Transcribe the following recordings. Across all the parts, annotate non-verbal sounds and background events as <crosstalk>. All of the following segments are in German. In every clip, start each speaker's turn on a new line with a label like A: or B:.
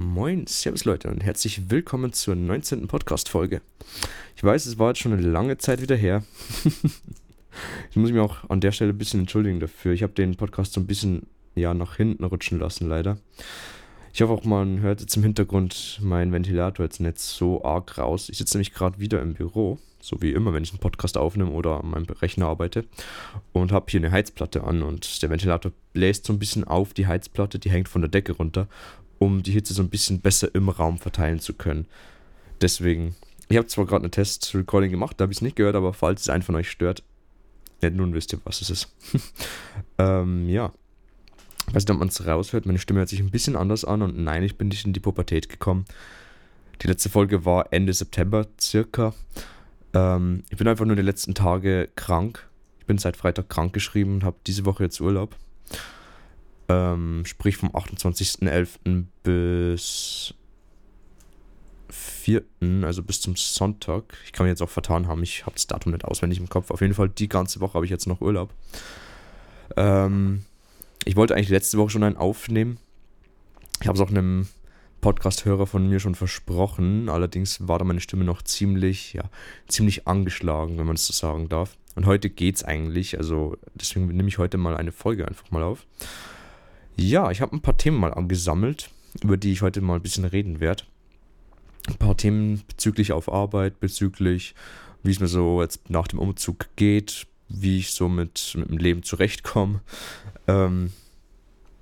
A: Moin, Servus Leute und herzlich willkommen zur 19. Podcast-Folge. Ich weiß, es war jetzt schon eine lange Zeit wieder her. <laughs> ich muss mich auch an der Stelle ein bisschen entschuldigen dafür. Ich habe den Podcast so ein bisschen ja, nach hinten rutschen lassen, leider. Ich hoffe auch, man hört jetzt im Hintergrund meinen Ventilator jetzt nicht so arg raus. Ich sitze nämlich gerade wieder im Büro, so wie immer, wenn ich einen Podcast aufnehme oder an meinem Rechner arbeite und habe hier eine Heizplatte an und der Ventilator bläst so ein bisschen auf die Heizplatte, die hängt von der Decke runter um die Hitze so ein bisschen besser im Raum verteilen zu können. Deswegen, ich habe zwar gerade eine Test-Recording gemacht, da habe ich es nicht gehört, aber falls es einen von euch stört, ja, nun wisst ihr, was es ist. <laughs> ähm, ja. weiß nicht, ob man es raushört, meine Stimme hört sich ein bisschen anders an und nein, ich bin nicht in die Pubertät gekommen. Die letzte Folge war Ende September circa. Ähm, ich bin einfach nur die letzten Tage krank. Ich bin seit Freitag krank geschrieben und habe diese Woche jetzt Urlaub. Ähm, sprich vom 28.11. bis 4., also bis zum Sonntag. Ich kann mich jetzt auch vertan haben, ich habe das Datum nicht auswendig im Kopf. Auf jeden Fall die ganze Woche habe ich jetzt noch Urlaub. Ähm, ich wollte eigentlich letzte Woche schon einen aufnehmen. Ich habe es auch einem Podcast-Hörer von mir schon versprochen. Allerdings war da meine Stimme noch ziemlich, ja, ziemlich angeschlagen, wenn man es so sagen darf. Und heute geht's eigentlich. Also deswegen nehme ich heute mal eine Folge einfach mal auf. Ja, ich habe ein paar Themen mal angesammelt, über die ich heute mal ein bisschen reden werde. Ein paar Themen bezüglich auf Arbeit, bezüglich, wie es mir so jetzt nach dem Umzug geht, wie ich so mit, mit dem Leben zurechtkomme. Ähm,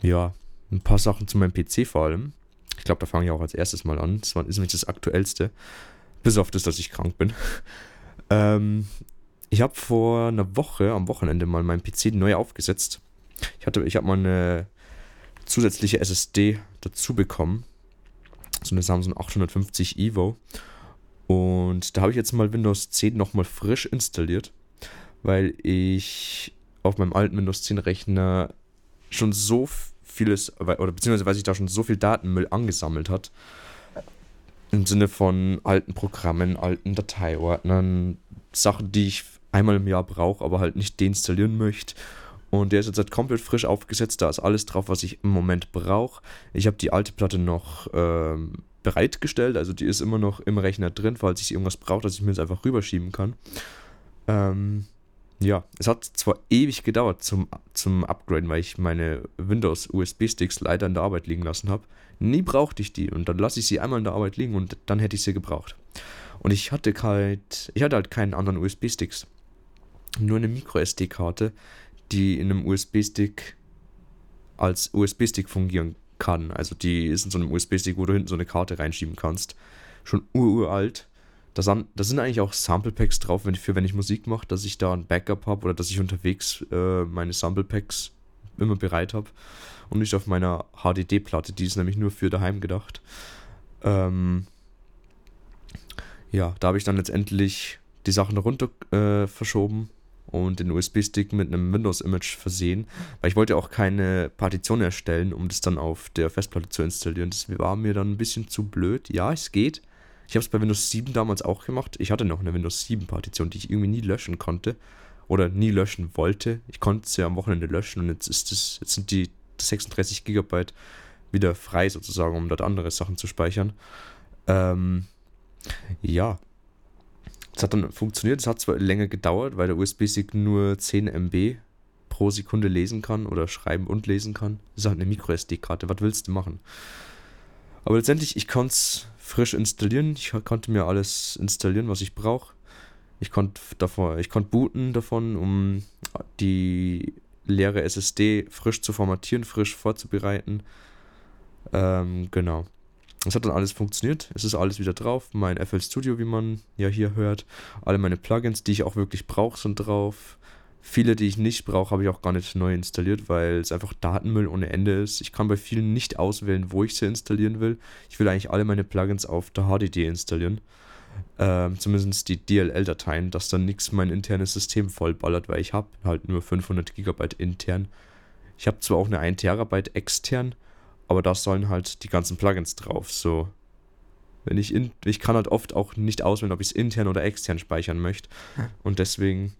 A: ja, ein paar Sachen zu meinem PC vor allem. Ich glaube, da fange ich auch als erstes mal an. Das ist nämlich das Aktuellste. Bis auf das, dass ich krank bin. <laughs> ähm, ich habe vor einer Woche, am Wochenende, mal meinen PC neu aufgesetzt. Ich, ich habe mal eine zusätzliche SSD dazu bekommen. So eine Samsung 850 Evo. Und da habe ich jetzt mal Windows 10 nochmal frisch installiert, weil ich auf meinem alten Windows 10 Rechner schon so vieles, oder beziehungsweise weil sich da schon so viel Datenmüll angesammelt hat. Im Sinne von alten Programmen, alten Dateiordnern, Sachen, die ich einmal im Jahr brauche, aber halt nicht deinstallieren möchte und der ist jetzt halt komplett frisch aufgesetzt. Da ist alles drauf, was ich im Moment brauche. Ich habe die alte Platte noch ähm, bereitgestellt. Also die ist immer noch im Rechner drin, falls ich irgendwas brauche, dass ich mir das einfach rüberschieben kann. Ähm, ja, es hat zwar ewig gedauert zum, zum Upgraden, weil ich meine Windows USB-Sticks leider in der Arbeit liegen lassen habe. Nie brauchte ich die und dann lasse ich sie einmal in der Arbeit liegen und dann hätte ich sie gebraucht. Und ich hatte halt, ich hatte halt keinen anderen USB-Sticks. Nur eine Micro-SD-Karte, die in einem USB-Stick als USB-Stick fungieren kann. Also die ist in so einem USB-Stick, wo du hinten so eine Karte reinschieben kannst. Schon uralt. Da sind, da sind eigentlich auch Sample Packs drauf, wenn ich, für wenn ich Musik mache, dass ich da ein Backup habe oder dass ich unterwegs äh, meine Sample Packs immer bereit habe. Und nicht auf meiner HDD-Platte, die ist nämlich nur für daheim gedacht. Ähm, ja, da habe ich dann letztendlich die Sachen runter äh, verschoben und den USB-Stick mit einem Windows-Image versehen, weil ich wollte auch keine Partition erstellen, um das dann auf der Festplatte zu installieren. Das war mir dann ein bisschen zu blöd. Ja, es geht. Ich habe es bei Windows 7 damals auch gemacht. Ich hatte noch eine Windows 7-Partition, die ich irgendwie nie löschen konnte oder nie löschen wollte. Ich konnte sie am Wochenende löschen und jetzt ist das, jetzt sind die 36 GB wieder frei sozusagen, um dort andere Sachen zu speichern. Ähm, ja, es hat dann funktioniert, es hat zwar länger gedauert, weil der USB-Stick nur 10 MB pro Sekunde lesen kann oder schreiben und lesen kann. Das ist halt eine Micro-SD-Karte, was willst du machen? Aber letztendlich, ich konnte es frisch installieren, ich konnte mir alles installieren, was ich brauche. Ich konnte davon, ich konnte booten davon, um die leere SSD frisch zu formatieren, frisch vorzubereiten. Ähm, genau. Es hat dann alles funktioniert. Es ist alles wieder drauf. Mein FL Studio, wie man ja hier hört. Alle meine Plugins, die ich auch wirklich brauche, sind drauf. Viele, die ich nicht brauche, habe ich auch gar nicht neu installiert, weil es einfach Datenmüll ohne Ende ist. Ich kann bei vielen nicht auswählen, wo ich sie installieren will. Ich will eigentlich alle meine Plugins auf der HDD installieren. Ähm, zumindest die DLL-Dateien, dass dann nichts mein internes System vollballert, weil ich habe halt nur 500 GB intern. Ich habe zwar auch eine 1 Terabyte extern, aber da sollen halt die ganzen Plugins drauf. So, wenn ich in, ich kann halt oft auch nicht auswählen, ob ich es intern oder extern speichern möchte. Und deswegen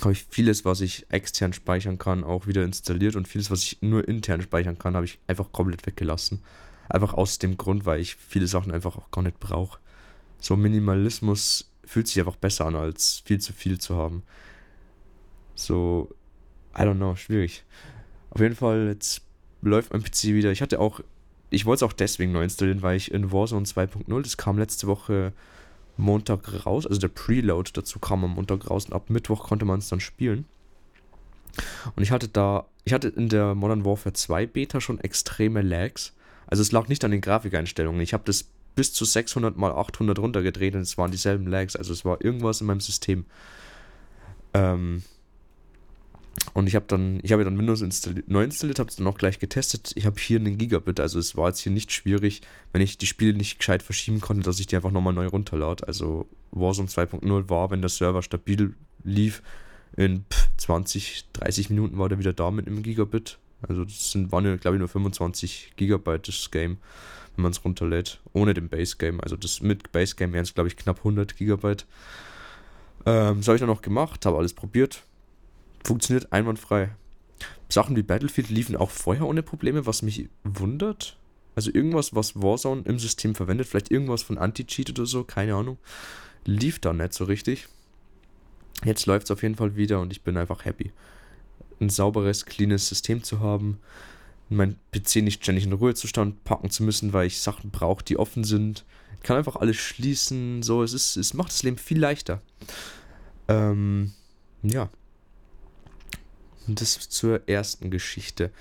A: habe ich vieles, was ich extern speichern kann, auch wieder installiert und vieles, was ich nur intern speichern kann, habe ich einfach komplett weggelassen. Einfach aus dem Grund, weil ich viele Sachen einfach auch gar nicht brauche. So Minimalismus fühlt sich einfach besser an, als viel zu viel zu haben. So, I don't know, schwierig. Auf jeden Fall, jetzt läuft mein PC wieder. Ich hatte auch, ich wollte es auch deswegen neu installieren, weil ich in Warzone 2.0, das kam letzte Woche Montag raus, also der Preload dazu kam am Montag raus und ab Mittwoch konnte man es dann spielen. Und ich hatte da, ich hatte in der Modern Warfare 2 Beta schon extreme Lags. Also es lag nicht an den Grafikeinstellungen. Ich habe das bis zu 600 mal 800 runtergedreht und es waren dieselben Lags. Also es war irgendwas in meinem System. Ähm, und ich habe dann, ich habe dann Windows installiert, neu installiert, habe es dann auch gleich getestet. Ich habe hier einen Gigabit, also es war jetzt hier nicht schwierig, wenn ich die Spiele nicht gescheit verschieben konnte, dass ich die einfach nochmal neu runterlade. Also Warzone 2.0 war, wenn der Server stabil lief, in 20, 30 Minuten war der wieder da mit einem Gigabit. Also das sind, waren ja, glaube ich, nur 25 Gigabyte das Game, wenn man es runterlädt, ohne den Base Game. Also das mit Base Game wären es, glaube ich, knapp 100 Gigabyte. Ähm, das habe ich dann noch gemacht, habe alles probiert funktioniert einwandfrei. Sachen wie Battlefield liefen auch vorher ohne Probleme, was mich wundert. Also irgendwas, was Warzone im System verwendet, vielleicht irgendwas von Anti-Cheat oder so, keine Ahnung, lief da nicht so richtig. Jetzt läuft es auf jeden Fall wieder und ich bin einfach happy. Ein sauberes, cleanes System zu haben, mein PC nicht ständig in Ruhezustand packen zu müssen, weil ich Sachen brauche, die offen sind. Ich kann einfach alles schließen, so, es ist, es macht das Leben viel leichter. Ähm, ja. Und das zur ersten Geschichte.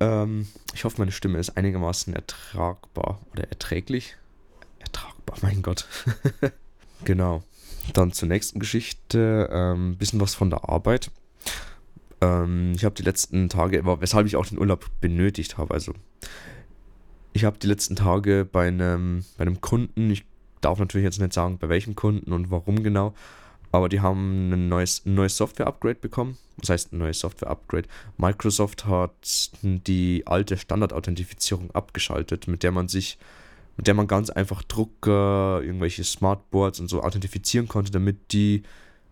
A: Ähm, ich hoffe, meine Stimme ist einigermaßen ertragbar oder erträglich. Ertragbar, mein Gott. <laughs> genau. Dann zur nächsten Geschichte. Ähm, bisschen was von der Arbeit. Ähm, ich habe die letzten Tage, weshalb ich auch den Urlaub benötigt habe. Also, ich habe die letzten Tage bei einem, bei einem Kunden, ich darf natürlich jetzt nicht sagen, bei welchem Kunden und warum genau, aber die haben ein neues, neues Software-Upgrade bekommen. Was heißt ein neues Software-Upgrade? Microsoft hat die alte Standard-Authentifizierung abgeschaltet, mit der man sich, mit der man ganz einfach Drucker, irgendwelche Smartboards und so authentifizieren konnte, damit die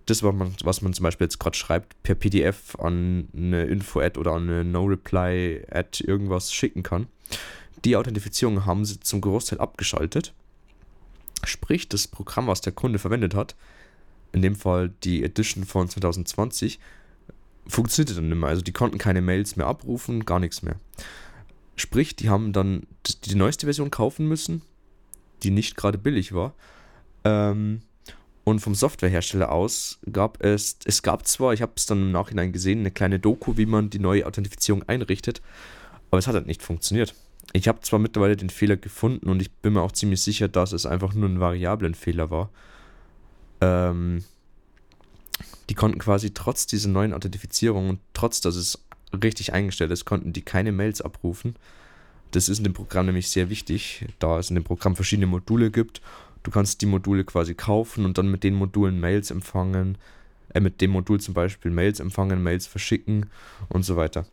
A: das, was man, was man zum Beispiel jetzt gerade schreibt, per PDF an eine Info-Ad oder an eine No-Reply-Ad irgendwas schicken kann. Die Authentifizierung haben sie zum Großteil abgeschaltet. Sprich, das Programm, was der Kunde verwendet hat, in dem Fall die Edition von 2020, funktionierte dann nicht mehr. Also die konnten keine Mails mehr abrufen, gar nichts mehr. Sprich, die haben dann die neueste Version kaufen müssen, die nicht gerade billig war. Ähm, und vom Softwarehersteller aus gab es, es gab zwar, ich habe es dann im Nachhinein gesehen, eine kleine Doku, wie man die neue Authentifizierung einrichtet, aber es hat halt nicht funktioniert. Ich habe zwar mittlerweile den Fehler gefunden und ich bin mir auch ziemlich sicher, dass es einfach nur ein Variablenfehler war. Ähm, die konnten quasi trotz dieser neuen Authentifizierung und trotz, dass es richtig eingestellt ist, konnten die keine Mails abrufen. Das ist in dem Programm nämlich sehr wichtig, da es in dem Programm verschiedene Module gibt. Du kannst die Module quasi kaufen und dann mit den Modulen Mails empfangen, äh, mit dem Modul zum Beispiel Mails empfangen, Mails verschicken und so weiter.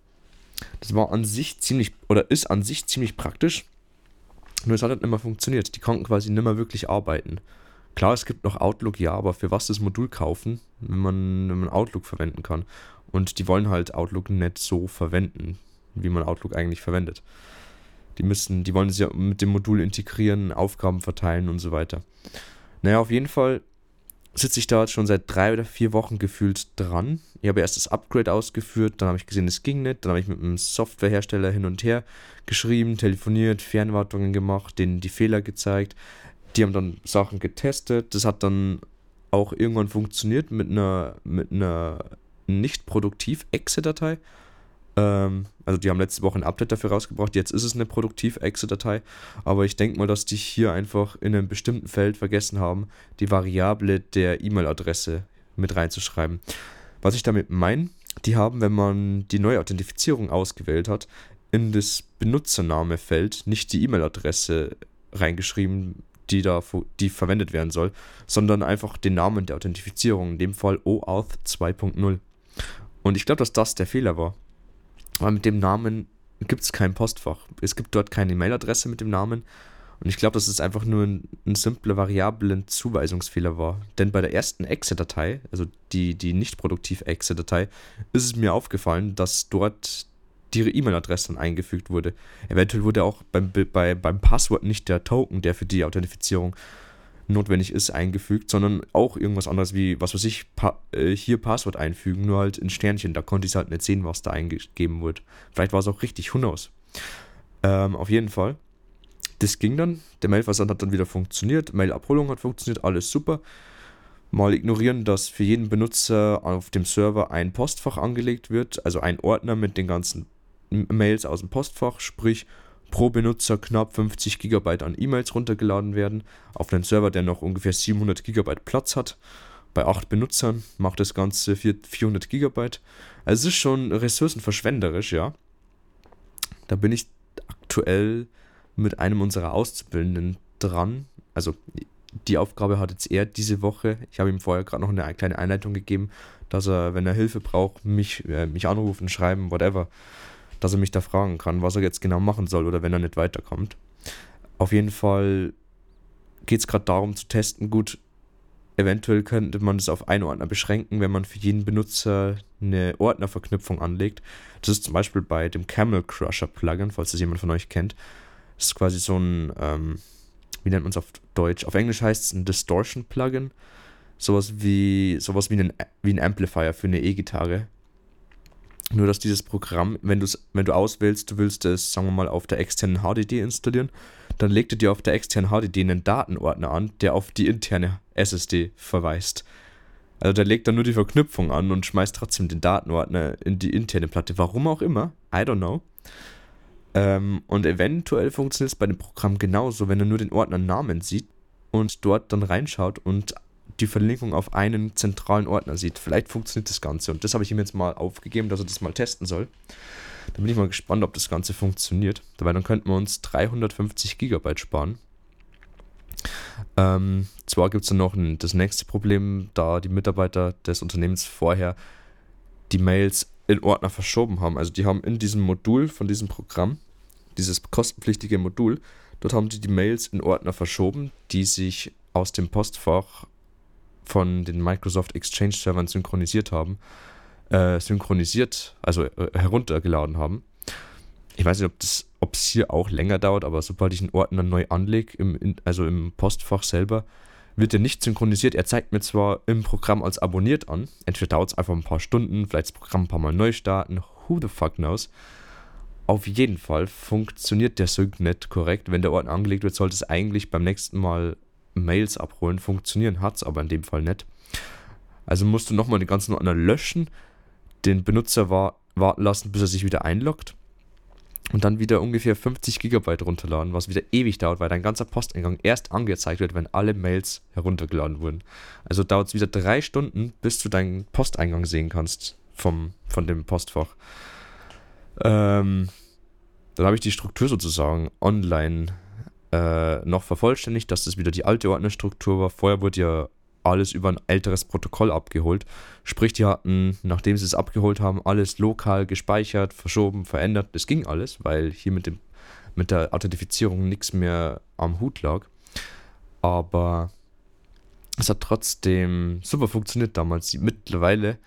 A: Das war an sich ziemlich, oder ist an sich ziemlich praktisch, nur es hat halt nicht mehr funktioniert. Die konnten quasi nicht mehr wirklich arbeiten. Klar, es gibt noch Outlook, ja, aber für was das Modul kaufen, wenn man, wenn man Outlook verwenden kann? Und die wollen halt Outlook nicht so verwenden, wie man Outlook eigentlich verwendet. Die müssen, die wollen es ja mit dem Modul integrieren, Aufgaben verteilen und so weiter. Naja, auf jeden Fall sitze ich da schon seit drei oder vier Wochen gefühlt dran. Ich habe erst das Upgrade ausgeführt, dann habe ich gesehen, es ging nicht. Dann habe ich mit einem Softwarehersteller hin und her geschrieben, telefoniert, Fernwartungen gemacht, denen die Fehler gezeigt. Die haben dann Sachen getestet. Das hat dann auch irgendwann funktioniert mit einer, mit einer nicht produktiv Exe-Datei. Ähm, also die haben letzte Woche ein Update dafür rausgebracht. Jetzt ist es eine produktiv Exe-Datei. Aber ich denke mal, dass die hier einfach in einem bestimmten Feld vergessen haben, die Variable der E-Mail-Adresse mit reinzuschreiben. Was ich damit meine, die haben, wenn man die neue Authentifizierung ausgewählt hat, in das Benutzernamefeld nicht die E-Mail-Adresse reingeschrieben, die da die verwendet werden soll, sondern einfach den Namen der Authentifizierung, in dem Fall OAuth 2.0. Und ich glaube, dass das der Fehler war. Weil mit dem Namen gibt es kein Postfach. Es gibt dort keine E-Mail-Adresse mit dem Namen. Und ich glaube, dass es einfach nur ein, ein simpler Variablen-Zuweisungsfehler war. Denn bei der ersten Exe-Datei, also die, die nicht produktiv Exe-Datei, ist es mir aufgefallen, dass dort ihre E-Mail-Adresse dann eingefügt wurde. Eventuell wurde auch beim, bei, beim Passwort nicht der Token, der für die Authentifizierung notwendig ist, eingefügt, sondern auch irgendwas anderes wie, was weiß ich, pa äh, hier Passwort einfügen, nur halt in Sternchen. Da konnte ich halt nicht sehen, was da eingegeben wurde. Vielleicht war es auch richtig, who knows. Ähm, auf jeden Fall. Das ging dann. Der Mailversand hat dann wieder funktioniert. Mailabholung hat funktioniert, alles super. Mal ignorieren, dass für jeden Benutzer auf dem Server ein Postfach angelegt wird, also ein Ordner mit den ganzen Mails aus dem Postfach, sprich pro Benutzer knapp 50 GB an E-Mails runtergeladen werden, auf einen Server, der noch ungefähr 700 GB Platz hat. Bei 8 Benutzern macht das Ganze 400 GB. Also es ist schon ressourcenverschwenderisch, ja. Da bin ich aktuell mit einem unserer Auszubildenden dran. Also die Aufgabe hat jetzt er diese Woche. Ich habe ihm vorher gerade noch eine kleine Einleitung gegeben, dass er, wenn er Hilfe braucht, mich, äh, mich anrufen, schreiben, whatever dass er mich da fragen kann, was er jetzt genau machen soll oder wenn er nicht weiterkommt. Auf jeden Fall geht es gerade darum zu testen, gut, eventuell könnte man das auf einen Ordner beschränken, wenn man für jeden Benutzer eine Ordnerverknüpfung anlegt. Das ist zum Beispiel bei dem Camel Crusher Plugin, falls das jemand von euch kennt. Das ist quasi so ein, ähm, wie nennt man es auf Deutsch? Auf Englisch heißt es ein Distortion Plugin. Sowas wie, sowas wie ein, wie ein Amplifier für eine E-Gitarre. Nur, dass dieses Programm, wenn, wenn du auswählst, du willst es, sagen wir mal, auf der externen HDD installieren, dann legt er dir auf der externen HDD einen Datenordner an, der auf die interne SSD verweist. Also der legt dann nur die Verknüpfung an und schmeißt trotzdem den Datenordner in die interne Platte. Warum auch immer, I don't know. Ähm, und eventuell funktioniert es bei dem Programm genauso, wenn er nur den Ordner Namen sieht und dort dann reinschaut und die Verlinkung auf einen zentralen Ordner sieht. Vielleicht funktioniert das Ganze. Und das habe ich ihm jetzt mal aufgegeben, dass er das mal testen soll. Da bin ich mal gespannt, ob das Ganze funktioniert. Dabei dann könnten wir uns 350 Gigabyte sparen. Ähm, zwar gibt es dann noch ein, das nächste Problem, da die Mitarbeiter des Unternehmens vorher die Mails in Ordner verschoben haben. Also die haben in diesem Modul von diesem Programm, dieses kostenpflichtige Modul, dort haben die die Mails in Ordner verschoben, die sich aus dem Postfach von den Microsoft Exchange Servern synchronisiert haben, äh, synchronisiert, also äh, heruntergeladen haben. Ich weiß nicht, ob es hier auch länger dauert, aber sobald ich einen Ordner neu anlege, im, in, also im Postfach selber, wird er nicht synchronisiert. Er zeigt mir zwar im Programm als abonniert an, entweder dauert es einfach ein paar Stunden, vielleicht das Programm ein paar Mal neu starten, who the fuck knows. Auf jeden Fall funktioniert der Sync nicht korrekt. Wenn der Ordner angelegt wird, sollte es eigentlich beim nächsten Mal Mails abholen. Funktionieren hat es aber in dem Fall nicht. Also musst du nochmal den ganzen Ordner löschen, den Benutzer war, warten lassen, bis er sich wieder einloggt und dann wieder ungefähr 50 Gigabyte runterladen, was wieder ewig dauert, weil dein ganzer Posteingang erst angezeigt wird, wenn alle Mails heruntergeladen wurden. Also dauert es wieder drei Stunden, bis du deinen Posteingang sehen kannst vom, von dem Postfach. Ähm, dann habe ich die Struktur sozusagen online äh, noch vervollständigt, dass das wieder die alte Ordnerstruktur war. Vorher wurde ja alles über ein älteres Protokoll abgeholt. Sprich, die hatten, nachdem sie es abgeholt haben, alles lokal gespeichert, verschoben, verändert. Das ging alles, weil hier mit, dem, mit der Authentifizierung nichts mehr am Hut lag. Aber es hat trotzdem super funktioniert damals, mittlerweile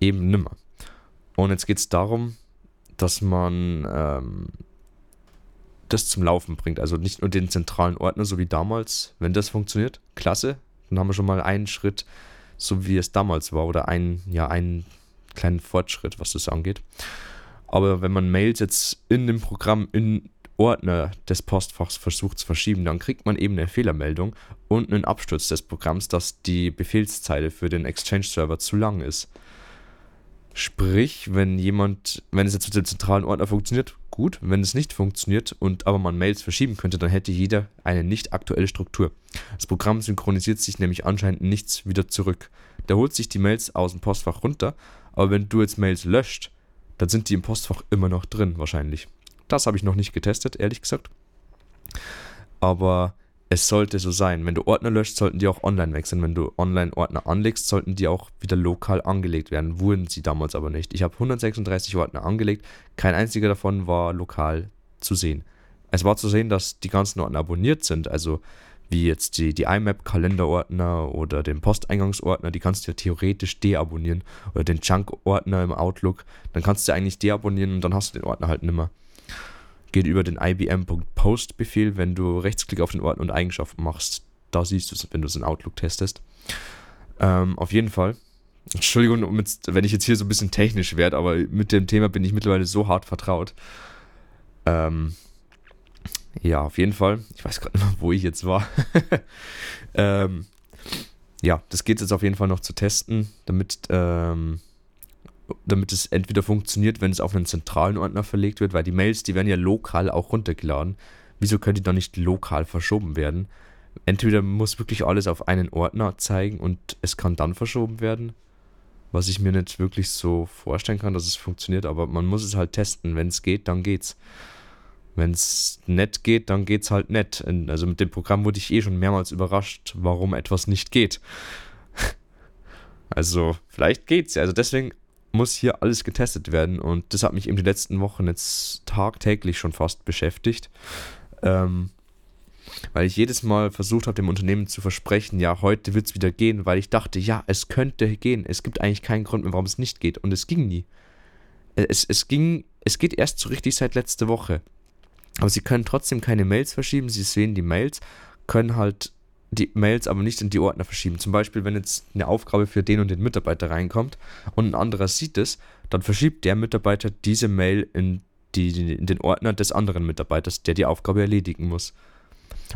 A: eben nimmer. Und jetzt geht es darum, dass man ähm, das zum Laufen bringt. Also nicht nur den zentralen Ordner, so wie damals. Wenn das funktioniert, klasse. Dann haben wir schon mal einen Schritt, so wie es damals war, oder einen, ja, einen kleinen Fortschritt, was das angeht. Aber wenn man Mails jetzt in dem Programm in Ordner des Postfachs versucht zu verschieben, dann kriegt man eben eine Fehlermeldung und einen Absturz des Programms, dass die Befehlszeile für den Exchange-Server zu lang ist. Sprich, wenn jemand, wenn es jetzt mit dem zentralen Ordner funktioniert, gut. Wenn es nicht funktioniert und aber man Mails verschieben könnte, dann hätte jeder eine nicht aktuelle Struktur. Das Programm synchronisiert sich nämlich anscheinend nichts wieder zurück. Der holt sich die Mails aus dem Postfach runter, aber wenn du jetzt Mails löscht, dann sind die im Postfach immer noch drin, wahrscheinlich. Das habe ich noch nicht getestet, ehrlich gesagt. Aber es sollte so sein. Wenn du Ordner löscht, sollten die auch online wechseln. Wenn du online Ordner anlegst, sollten die auch wieder lokal angelegt werden. Wurden sie damals aber nicht. Ich habe 136 Ordner angelegt. Kein einziger davon war lokal zu sehen. Es war zu sehen, dass die ganzen Ordner abonniert sind. Also wie jetzt die, die IMAP-Kalenderordner oder den Posteingangsordner, die kannst du ja theoretisch deabonnieren oder den Junk-Ordner im Outlook, dann kannst du eigentlich deabonnieren und dann hast du den Ordner halt nimmer. Geht über den IBM.post-Befehl, wenn du Rechtsklick auf den Ordner und Eigenschaften machst. Da siehst du es, wenn du es in Outlook testest. Ähm, auf jeden Fall. Entschuldigung, wenn ich jetzt hier so ein bisschen technisch werde, aber mit dem Thema bin ich mittlerweile so hart vertraut. Ähm, ja, auf jeden Fall. Ich weiß gerade nicht wo ich jetzt war. <laughs> ähm, ja, das geht jetzt auf jeden Fall noch zu testen, damit, ähm, damit es entweder funktioniert, wenn es auf einen zentralen Ordner verlegt wird, weil die Mails, die werden ja lokal auch runtergeladen. Wieso können die dann nicht lokal verschoben werden? Entweder muss wirklich alles auf einen Ordner zeigen und es kann dann verschoben werden, was ich mir nicht wirklich so vorstellen kann, dass es funktioniert, aber man muss es halt testen. Wenn es geht, dann geht's. Wenn es nett geht, dann geht's halt nett. Also mit dem Programm wurde ich eh schon mehrmals überrascht, warum etwas nicht geht. <laughs> Also vielleicht geht's ja. Also deswegen muss hier alles getestet werden und das hat mich eben die letzten Wochen jetzt tagtäglich schon fast beschäftigt. Ähm, weil ich jedes Mal versucht habe, dem Unternehmen zu versprechen, ja, heute wird es wieder gehen, weil ich dachte, ja, es könnte gehen. Es gibt eigentlich keinen Grund mehr, warum es nicht geht. Und es ging nie. Es, es ging, es geht erst so richtig seit letzter Woche. Aber sie können trotzdem keine Mails verschieben. Sie sehen die Mails, können halt die Mails aber nicht in die Ordner verschieben. Zum Beispiel, wenn jetzt eine Aufgabe für den und den Mitarbeiter reinkommt und ein anderer sieht es, dann verschiebt der Mitarbeiter diese Mail in, die, in den Ordner des anderen Mitarbeiters, der die Aufgabe erledigen muss.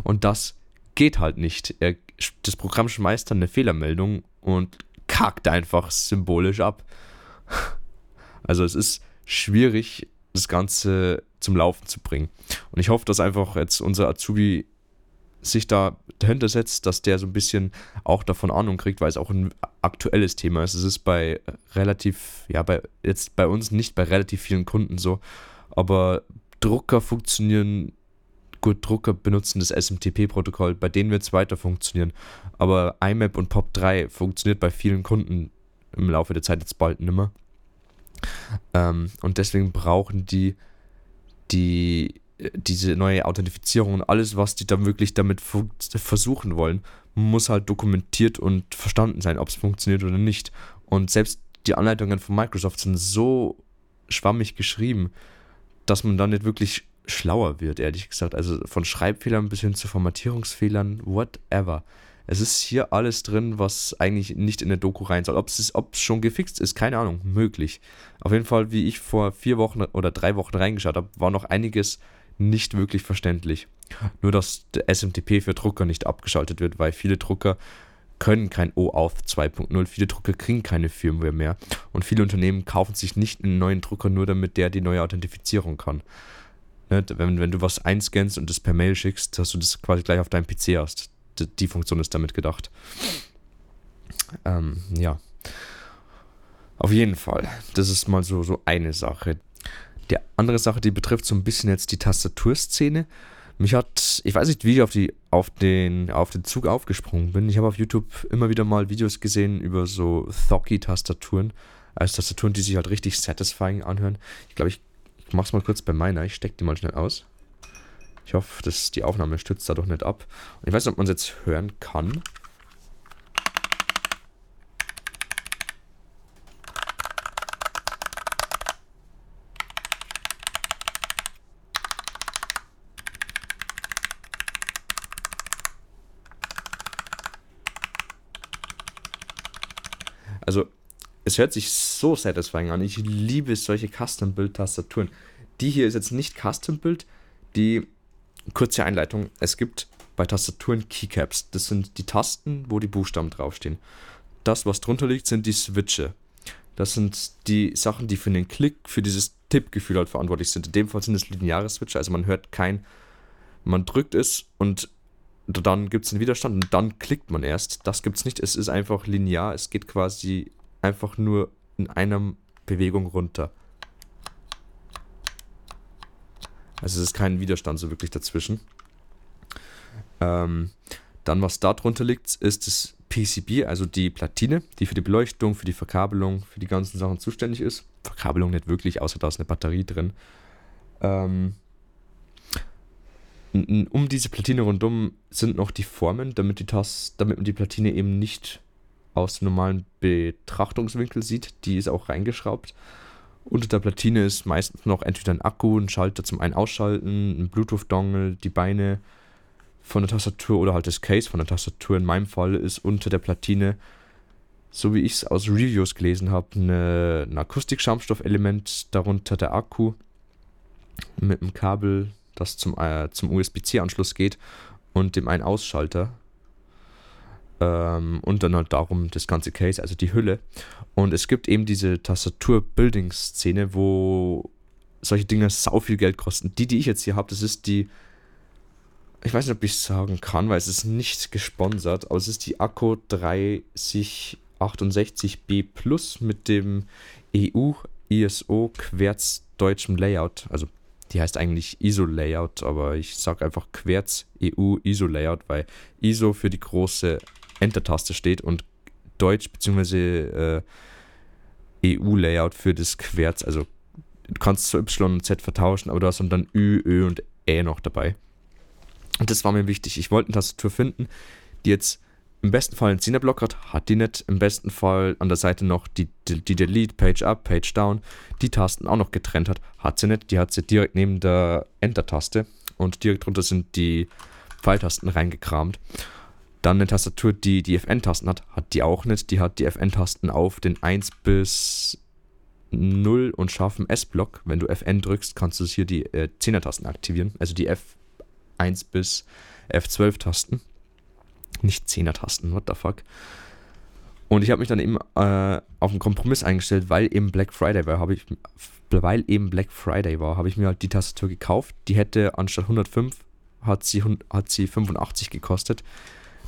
A: Und das geht halt nicht. Er, das Programm schmeißt dann eine Fehlermeldung und kackt einfach symbolisch ab. <laughs> Also es ist schwierig, das Ganze zum Laufen zu bringen. Und ich hoffe, dass einfach jetzt unser Azubi sich da dahinter setzt, dass der so ein bisschen auch davon Ahnung kriegt, weil es auch ein aktuelles Thema ist. Es ist bei relativ, ja, bei jetzt bei uns nicht bei relativ vielen Kunden so, aber Drucker funktionieren gut, Drucker benutzen das SMTP-Protokoll, bei denen wird es weiter funktionieren. Aber IMAP und POP3 funktioniert bei vielen Kunden im Laufe der Zeit jetzt bald nimmer. Ähm, und deswegen brauchen die die diese neue Authentifizierung und alles, was die dann wirklich damit versuchen wollen, muss halt dokumentiert und verstanden sein, ob es funktioniert oder nicht. Und selbst die Anleitungen von Microsoft sind so schwammig geschrieben, dass man dann nicht wirklich schlauer wird, ehrlich gesagt. Also von Schreibfehlern bis hin zu Formatierungsfehlern, whatever. Es ist hier alles drin, was eigentlich nicht in der Doku rein soll. Ob es schon gefixt ist, keine Ahnung, möglich. Auf jeden Fall, wie ich vor vier Wochen oder drei Wochen reingeschaut habe, war noch einiges nicht wirklich verständlich. Nur, dass der SMTP für Drucker nicht abgeschaltet wird, weil viele Drucker können kein OAuth 2.0, viele Drucker kriegen keine Firmware mehr und viele Unternehmen kaufen sich nicht einen neuen Drucker nur, damit der die neue Authentifizierung kann. Ne, wenn, wenn du was einscannst und das per Mail schickst, dass du das quasi gleich auf deinem PC hast. Die, Funktion ist damit gedacht. Ähm, ja. Auf jeden Fall. Das ist mal so, so eine Sache. Die andere Sache, die betrifft so ein bisschen jetzt die Tastaturszene. Mich hat, ich weiß nicht, wie ich auf, die, auf, den, auf den Zug aufgesprungen bin. Ich habe auf YouTube immer wieder mal Videos gesehen über so Thocky-Tastaturen. Also Tastaturen, die sich halt richtig satisfying anhören. Ich glaube, ich, ich mache es mal kurz bei meiner. Ich stecke die mal schnell aus. Ich hoffe, dass die Aufnahme stützt dadurch nicht ab. Und ich weiß nicht, ob man es jetzt hören kann. Also, es hört sich so satisfying an. Ich liebe solche Custom-Build-Tastaturen. Die hier ist jetzt nicht Custom-Build. Die, kurze Einleitung, es gibt bei Tastaturen Keycaps. Das sind die Tasten, wo die Buchstaben draufstehen. Das, was drunter liegt, sind die Switche. Das sind die Sachen, die für den Klick, für dieses Tippgefühl halt verantwortlich sind. In dem Fall sind es lineare Switche, also man hört kein, man drückt es und dann gibt es einen Widerstand und dann klickt man erst. Das gibt es nicht. Es ist einfach linear. Es geht quasi einfach nur in einer Bewegung runter. Also es ist kein Widerstand so wirklich dazwischen. Ähm, dann, was da drunter liegt, ist das PCB, also die Platine, die für die Beleuchtung, für die Verkabelung, für die ganzen Sachen zuständig ist. Verkabelung nicht wirklich, außer da ist eine Batterie drin. Ähm, um diese Platine rundum sind noch die Formen, damit, die Tas damit man die Platine eben nicht aus dem normalen Betrachtungswinkel sieht. Die ist auch reingeschraubt. Unter der Platine ist meistens noch entweder ein Akku, ein Schalter zum Ein-Ausschalten, ein Bluetooth-Dongle, die Beine von der Tastatur oder halt das Case von der Tastatur. In meinem Fall ist unter der Platine, so wie ich es aus Reviews gelesen habe, eine, ein Akustik-Schaumstoff-Element, darunter der Akku mit einem Kabel, das zum, äh, zum USB-C-Anschluss geht und dem Ein-Ausschalter. Ähm, und dann halt darum das ganze Case, also die Hülle. Und es gibt eben diese Tastatur-Building-Szene, wo solche Dinge sau viel Geld kosten. Die, die ich jetzt hier habe, das ist die, ich weiß nicht, ob ich es sagen kann, weil es ist nicht gesponsert, aber es ist die Akku 3068B Plus mit dem EU ISO Querz deutschem Layout, also die heißt eigentlich ISO-Layout, aber ich sage einfach Querz EU ISO-Layout, weil ISO für die große Enter-Taste steht und Deutsch bzw. Äh, EU-Layout für das Querz. Also du kannst so Y und Z vertauschen, aber du hast dann Ü, Ö und Ä noch dabei. Und das war mir wichtig. Ich wollte eine Tastatur finden, die jetzt im besten Fall einen 10er Block hat, hat die nicht. Im besten Fall an der Seite noch die, die, die Delete, Page Up, Page Down, die Tasten auch noch getrennt hat, hat sie nicht. Die hat sie direkt neben der Enter-Taste und direkt drunter sind die Pfeiltasten reingekramt. Dann eine Tastatur, die die FN-Tasten hat, hat die auch nicht. Die hat die FN-Tasten auf den 1 bis 0 und scharfen S-Block. Wenn du FN drückst, kannst du hier die äh, 10er-Tasten aktivieren. Also die F1 bis F12-Tasten. Nicht 10er-Tasten, what the fuck. Und ich habe mich dann eben äh, auf einen Kompromiss eingestellt, weil eben Black Friday war, habe ich, weil eben Black Friday war, habe ich mir halt die Tastatur gekauft. Die hätte anstatt 105 hat sie, hat sie 85 gekostet.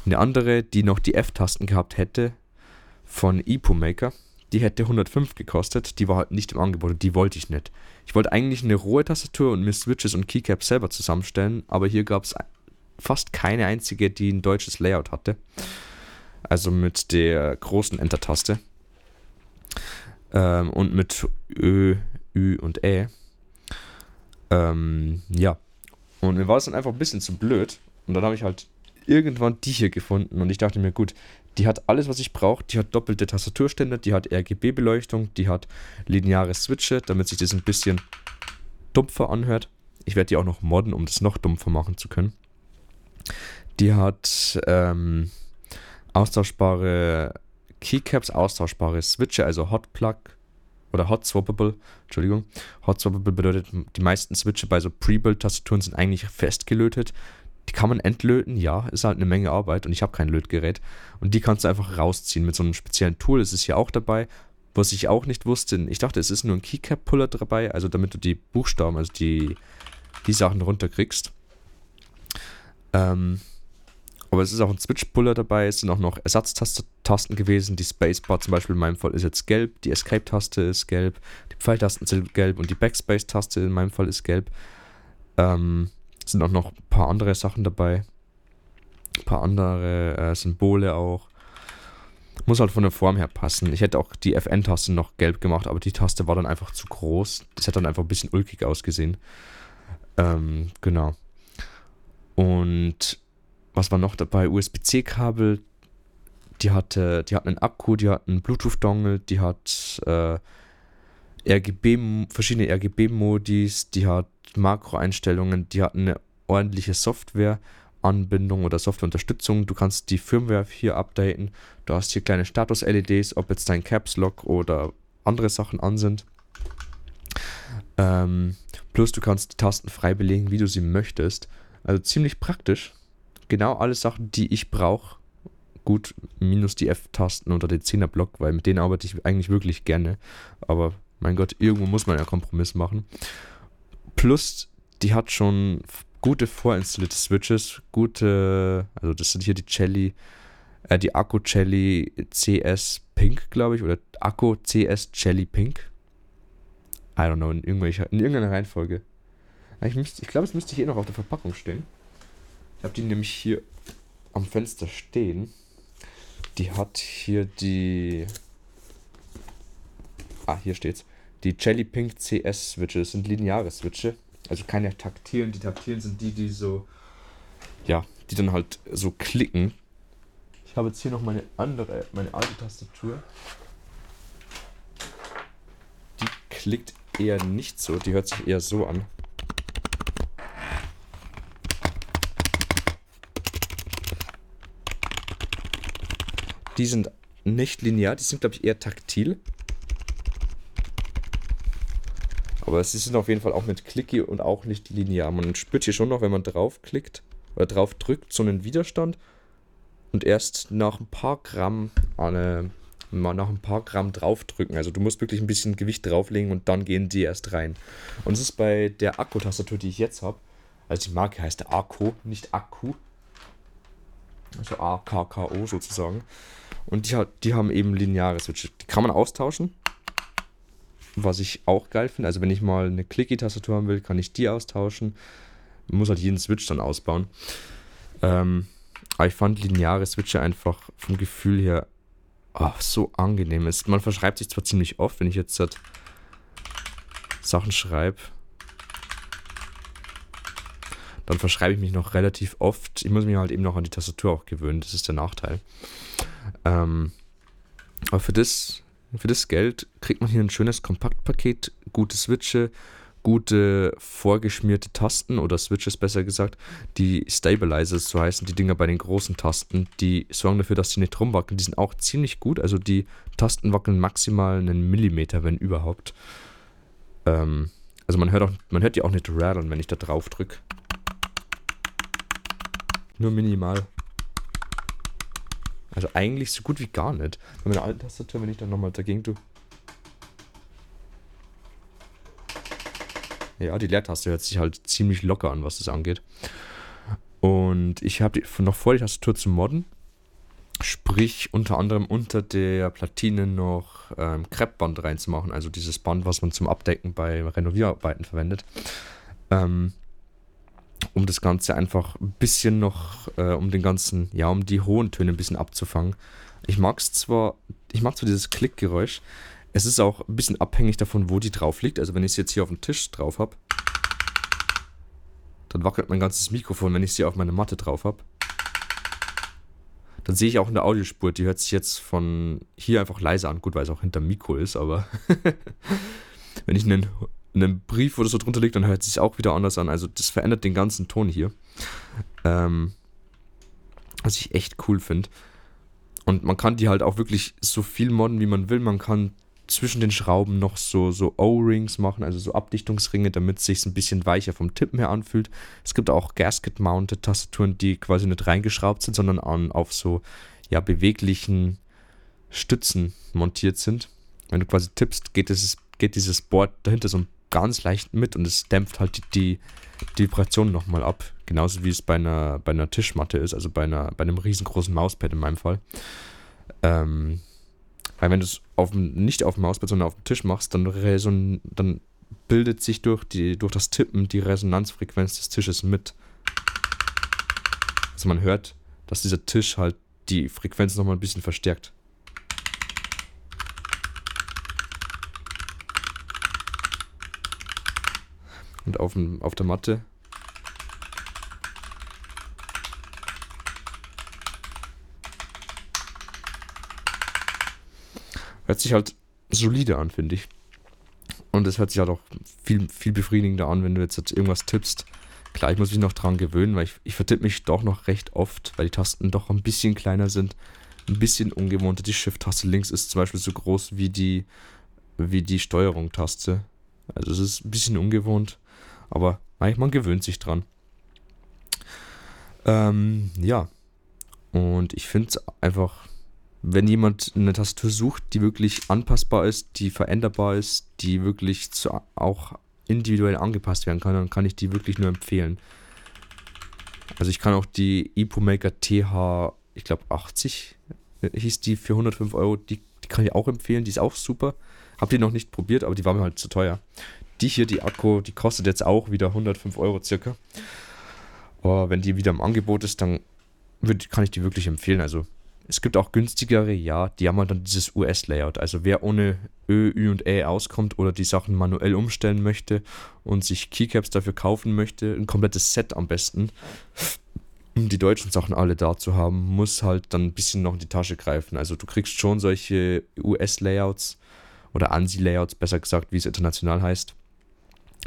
A: Eine andere, die noch die F-Tasten gehabt hätte, von Ipo Maker, die hätte 105 gekostet. Die war halt nicht im Angebot die wollte ich nicht. Ich wollte eigentlich eine rohe Tastatur und mir Switches und Keycaps selber zusammenstellen, aber hier gab es fast keine einzige, die ein deutsches Layout hatte. Also mit der großen Enter-Taste. Ähm, und mit Ö, Ü und Ä. Ähm, ja. Und mir war es dann einfach ein bisschen zu blöd. Und dann habe ich halt irgendwann die hier gefunden. Und ich dachte mir, gut, die hat alles, was ich brauche. Die hat doppelte Tastaturstände, die hat RGB-Beleuchtung, die hat lineare Switche, damit sich das ein bisschen dumpfer anhört. Ich werde die auch noch modden, um das noch dumpfer machen zu können. Die hat ähm, austauschbare Keycaps, austauschbare Switche, also Hot Plug oder Hot Swappable. Entschuldigung. Hot Swappable bedeutet, die meisten Switche bei so Pre-Build-Tastaturen sind eigentlich festgelötet. Die kann man entlöten, ja, ist halt eine Menge Arbeit und ich habe kein Lötgerät. Und die kannst du einfach rausziehen mit so einem speziellen Tool. Das ist hier auch dabei. Was ich auch nicht wusste, ich dachte, es ist nur ein Keycap-Puller dabei, also damit du die Buchstaben, also die, die Sachen runterkriegst. Ähm, aber es ist auch ein Switch-Puller dabei, es sind auch noch Ersatztasten gewesen. Die Spacebar zum Beispiel in meinem Fall ist jetzt gelb, die Escape-Taste ist gelb, die Pfeiltasten sind gelb und die Backspace-Taste in meinem Fall ist gelb. Ähm, sind auch noch ein paar andere Sachen dabei. Ein paar andere äh, Symbole auch. Muss halt von der Form her passen. Ich hätte auch die FN-Taste noch gelb gemacht, aber die Taste war dann einfach zu groß. Das hat dann einfach ein bisschen ulkig ausgesehen. Ähm, genau. Und was war noch dabei? USB-C-Kabel. Die hatte, die hat einen Akku, die hat einen Bluetooth-Dongle, die hat äh, RGB, verschiedene RGB-Modis, die hat Makroeinstellungen, die hat eine ordentliche Software-Anbindung oder Softwareunterstützung. Du kannst die Firmware hier updaten. Du hast hier kleine Status-LEDs, ob jetzt dein Caps Lock oder andere Sachen an sind. Ähm, plus du kannst die Tasten frei belegen, wie du sie möchtest. Also ziemlich praktisch. Genau alle Sachen, die ich brauche. Gut, minus die F-Tasten oder den 10er-Block, weil mit denen arbeite ich eigentlich wirklich gerne. Aber mein Gott, irgendwo muss man ja Kompromiss machen. Plus, die hat schon gute vorinstallierte Switches, gute, also das sind hier die Celly, äh, die Akku Celly CS Pink, glaube ich, oder Akku CS Celly Pink. I don't know, in, in irgendeiner Reihenfolge. Ich, ich glaube, es müsste hier noch auf der Verpackung stehen. Ich habe die nämlich hier am Fenster stehen. Die hat hier die. Ah, hier steht's. Die Jelly Pink CS Switche. Das sind lineare Switche. Also keine taktilen. Die taktilen sind die, die so, ja, die dann halt so klicken. Ich habe jetzt hier noch meine andere, meine alte Tastatur. Die klickt eher nicht so, die hört sich eher so an. Die sind nicht linear, die sind glaube ich eher taktil. Aber sie sind auf jeden Fall auch nicht clicky und auch nicht linear. Man spürt hier schon noch, wenn man draufklickt oder drauf drückt, so einen Widerstand. Und erst nach ein paar Gramm eine, mal nach ein paar Gramm draufdrücken. Also du musst wirklich ein bisschen Gewicht drauflegen und dann gehen die erst rein. Und es ist bei der Akku-Tastatur, die ich jetzt habe, also die Marke heißt Akku, nicht Akku. Also A-K-K-O sozusagen. Und die, die haben eben lineare Switches. Die kann man austauschen. Was ich auch geil finde. Also wenn ich mal eine Clicky-Tastatur haben will, kann ich die austauschen. Man muss halt jeden Switch dann ausbauen. Ähm, aber ich fand lineare Switche einfach vom Gefühl her oh, so angenehm. Es, man verschreibt sich zwar ziemlich oft, wenn ich jetzt halt Sachen schreibe. Dann verschreibe ich mich noch relativ oft. Ich muss mich halt eben noch an die Tastatur auch gewöhnen. Das ist der Nachteil. Ähm, aber für das, für das Geld kriegt man hier ein schönes Kompaktpaket, gute Switche, gute vorgeschmierte Tasten oder Switches besser gesagt, die Stabilizers so heißen, die Dinger bei den großen Tasten, die sorgen dafür, dass sie nicht rumwackeln. Die sind auch ziemlich gut, also die Tasten wackeln maximal einen Millimeter, wenn überhaupt. Ähm, also man hört, auch, man hört die auch nicht rattern, wenn ich da drauf drücke. Nur minimal. Also eigentlich so gut wie gar nicht. Bei meiner alten Tastatur, wenn ich dann nochmal dagegen tue. Ja, die Leertaste hört sich halt ziemlich locker an, was das angeht. Und ich habe noch vor, die Tastatur zu modden. Sprich, unter anderem unter der Platine noch ähm, Kreppband reinzumachen. Also dieses Band, was man zum Abdecken bei Renovierarbeiten verwendet. Ähm, um das Ganze einfach ein bisschen noch, äh, um den ganzen, ja, um die hohen Töne ein bisschen abzufangen. Ich mag es zwar, ich mag zwar dieses Klickgeräusch, es ist auch ein bisschen abhängig davon, wo die drauf liegt. Also wenn ich es jetzt hier auf dem Tisch drauf habe, dann wackelt mein ganzes Mikrofon, wenn ich sie auf meine Matte drauf habe. Dann sehe ich auch in der Audiospur, die hört sich jetzt von hier einfach leise an. Gut, weil es auch hinter Mikro ist, aber <laughs> wenn ich einen einem Brief oder so drunter liegt, dann hört es sich auch wieder anders an. Also das verändert den ganzen Ton hier. Ähm, was ich echt cool finde. Und man kann die halt auch wirklich so viel modden, wie man will. Man kann zwischen den Schrauben noch so, so O-Rings machen, also so Abdichtungsringe, damit es sich ein bisschen weicher vom Tippen her anfühlt. Es gibt auch Gasket-Mounted Tastaturen, die quasi nicht reingeschraubt sind, sondern an, auf so ja, beweglichen Stützen montiert sind. Wenn du quasi tippst, geht dieses, geht dieses Board dahinter so ein ganz leicht mit und es dämpft halt die, die, Vibration nochmal ab. Genauso wie es bei einer, bei einer Tischmatte ist, also bei, einer, bei einem riesengroßen Mauspad in meinem Fall. Ähm, weil wenn du es nicht auf dem Mauspad, sondern auf dem Tisch machst, dann, reson, dann bildet sich durch, die, durch das Tippen die Resonanzfrequenz des Tisches mit. Also man hört, dass dieser Tisch halt die Frequenz nochmal ein bisschen verstärkt. Und auf, auf der Matte hört sich halt solide an, finde ich. Und es hört sich halt auch viel, viel befriedigender an, wenn du jetzt, irgendwas tippst. Klar, ich muss mich noch dran gewöhnen, weil ich, ich vertippe mich doch noch recht oft, weil die Tasten doch ein bisschen kleiner sind. Ein bisschen ungewohnter. Die Shift-Taste links ist zum Beispiel so groß wie die, wie die Steuerung-Taste. Also es ist ein bisschen ungewohnt. Aber man gewöhnt sich dran. Ähm, ja. Und ich finde es einfach, wenn jemand eine Tastatur sucht, die wirklich anpassbar ist, die veränderbar ist, die wirklich zu, auch individuell angepasst werden kann, dann kann ich die wirklich nur empfehlen. Also ich kann auch die EPUMaker TH, ich glaube 80 hieß die für 105 Euro, die, die kann ich auch empfehlen, die ist auch super. Hab die noch nicht probiert, aber die war mir halt zu teuer. Die hier, die Akku, die kostet jetzt auch wieder 105 Euro circa. Aber wenn die wieder im Angebot ist, dann würd, kann ich die wirklich empfehlen. Also Es gibt auch günstigere, ja, die haben halt dann dieses US-Layout. Also wer ohne Ö, Ü und Ä auskommt oder die Sachen manuell umstellen möchte und sich Keycaps dafür kaufen möchte, ein komplettes Set am besten, um die deutschen Sachen alle da zu haben, muss halt dann ein bisschen noch in die Tasche greifen. Also du kriegst schon solche US-Layouts oder ANSI-Layouts, besser gesagt, wie es international heißt.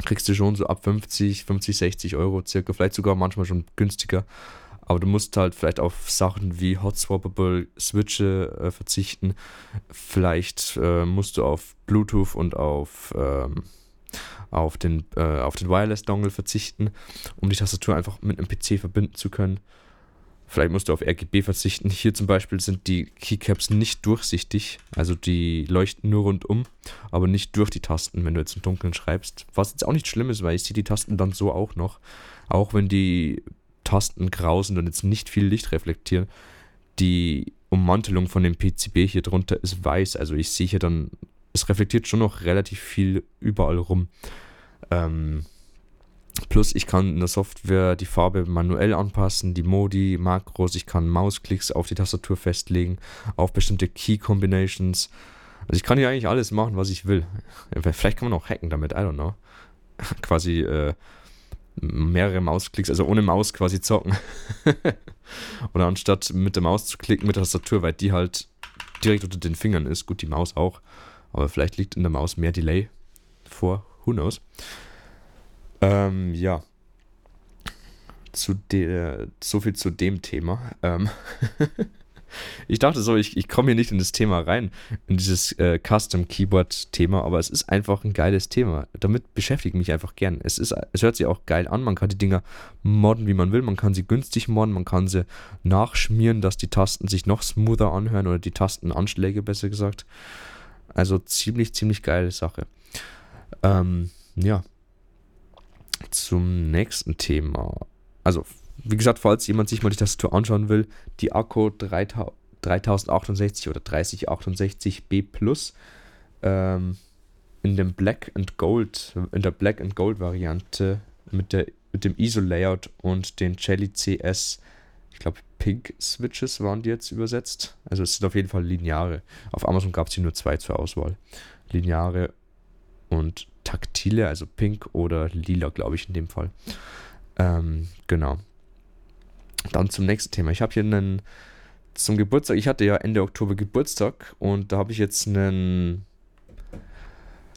A: Kriegst du schon so ab 50, 50, 60 Euro circa, vielleicht sogar manchmal schon günstiger. Aber du musst halt vielleicht auf Sachen wie Hot-Swappable Switche äh, verzichten. Vielleicht äh, musst du auf Bluetooth und auf, ähm, auf den, äh, auf den Wireless-Dongle verzichten, um die Tastatur einfach mit einem PC verbinden zu können. Vielleicht musst du auf RGB verzichten. Hier zum Beispiel sind die Keycaps nicht durchsichtig, also die leuchten nur rundum, aber nicht durch die Tasten, wenn du jetzt im Dunkeln schreibst. Was jetzt auch nicht schlimm ist, weil ich sehe die Tasten dann so auch noch. Auch wenn die Tasten grau sind und jetzt nicht viel Licht reflektieren. Die Ummantelung von dem PCB hier drunter ist weiß, also ich sehe hier dann, es reflektiert schon noch relativ viel überall rum. Ähm, plus ich kann in der Software die Farbe manuell anpassen, die Modi, Makros, ich kann Mausklicks auf die Tastatur festlegen, auf bestimmte Key Combinations. Also ich kann hier eigentlich alles machen, was ich will. Vielleicht kann man auch hacken damit, I don't know. <laughs> Quasi äh, mehrere Mausklicks, also ohne Maus quasi zocken. <laughs> Oder anstatt mit der Maus zu klicken mit der Tastatur, weil die halt direkt unter den Fingern ist. Gut, die Maus auch. Aber vielleicht liegt in der Maus mehr Delay vor. Who knows? Ähm, ja. Zu de, so viel zu dem Thema. Ähm <laughs> ich dachte so, ich, ich komme hier nicht in das Thema rein, in dieses äh, Custom Keyboard Thema, aber es ist einfach ein geiles Thema. Damit beschäftige ich mich einfach gern. Es, ist, es hört sich auch geil an. Man kann die Dinger modden, wie man will. Man kann sie günstig modden. Man kann sie nachschmieren, dass die Tasten sich noch smoother anhören oder die Tastenanschläge besser gesagt. Also ziemlich, ziemlich geile Sache. Ähm, ja. Zum nächsten Thema. Also wie gesagt, falls jemand sich mal die Tastatur anschauen will, die Akku 3068 oder 3068B Plus ähm, in dem Black and Gold, in der Black and Gold Variante mit, der, mit dem ISO-Layout und den Jelly CS, ich glaube Pink Switches waren die jetzt übersetzt. Also es sind auf jeden Fall lineare. Auf Amazon gab es hier nur zwei zur Auswahl. Lineare und taktile, also pink oder lila, glaube ich in dem Fall. Ähm, genau. Dann zum nächsten Thema. Ich habe hier einen zum Geburtstag. Ich hatte ja Ende Oktober Geburtstag und da habe ich jetzt einen,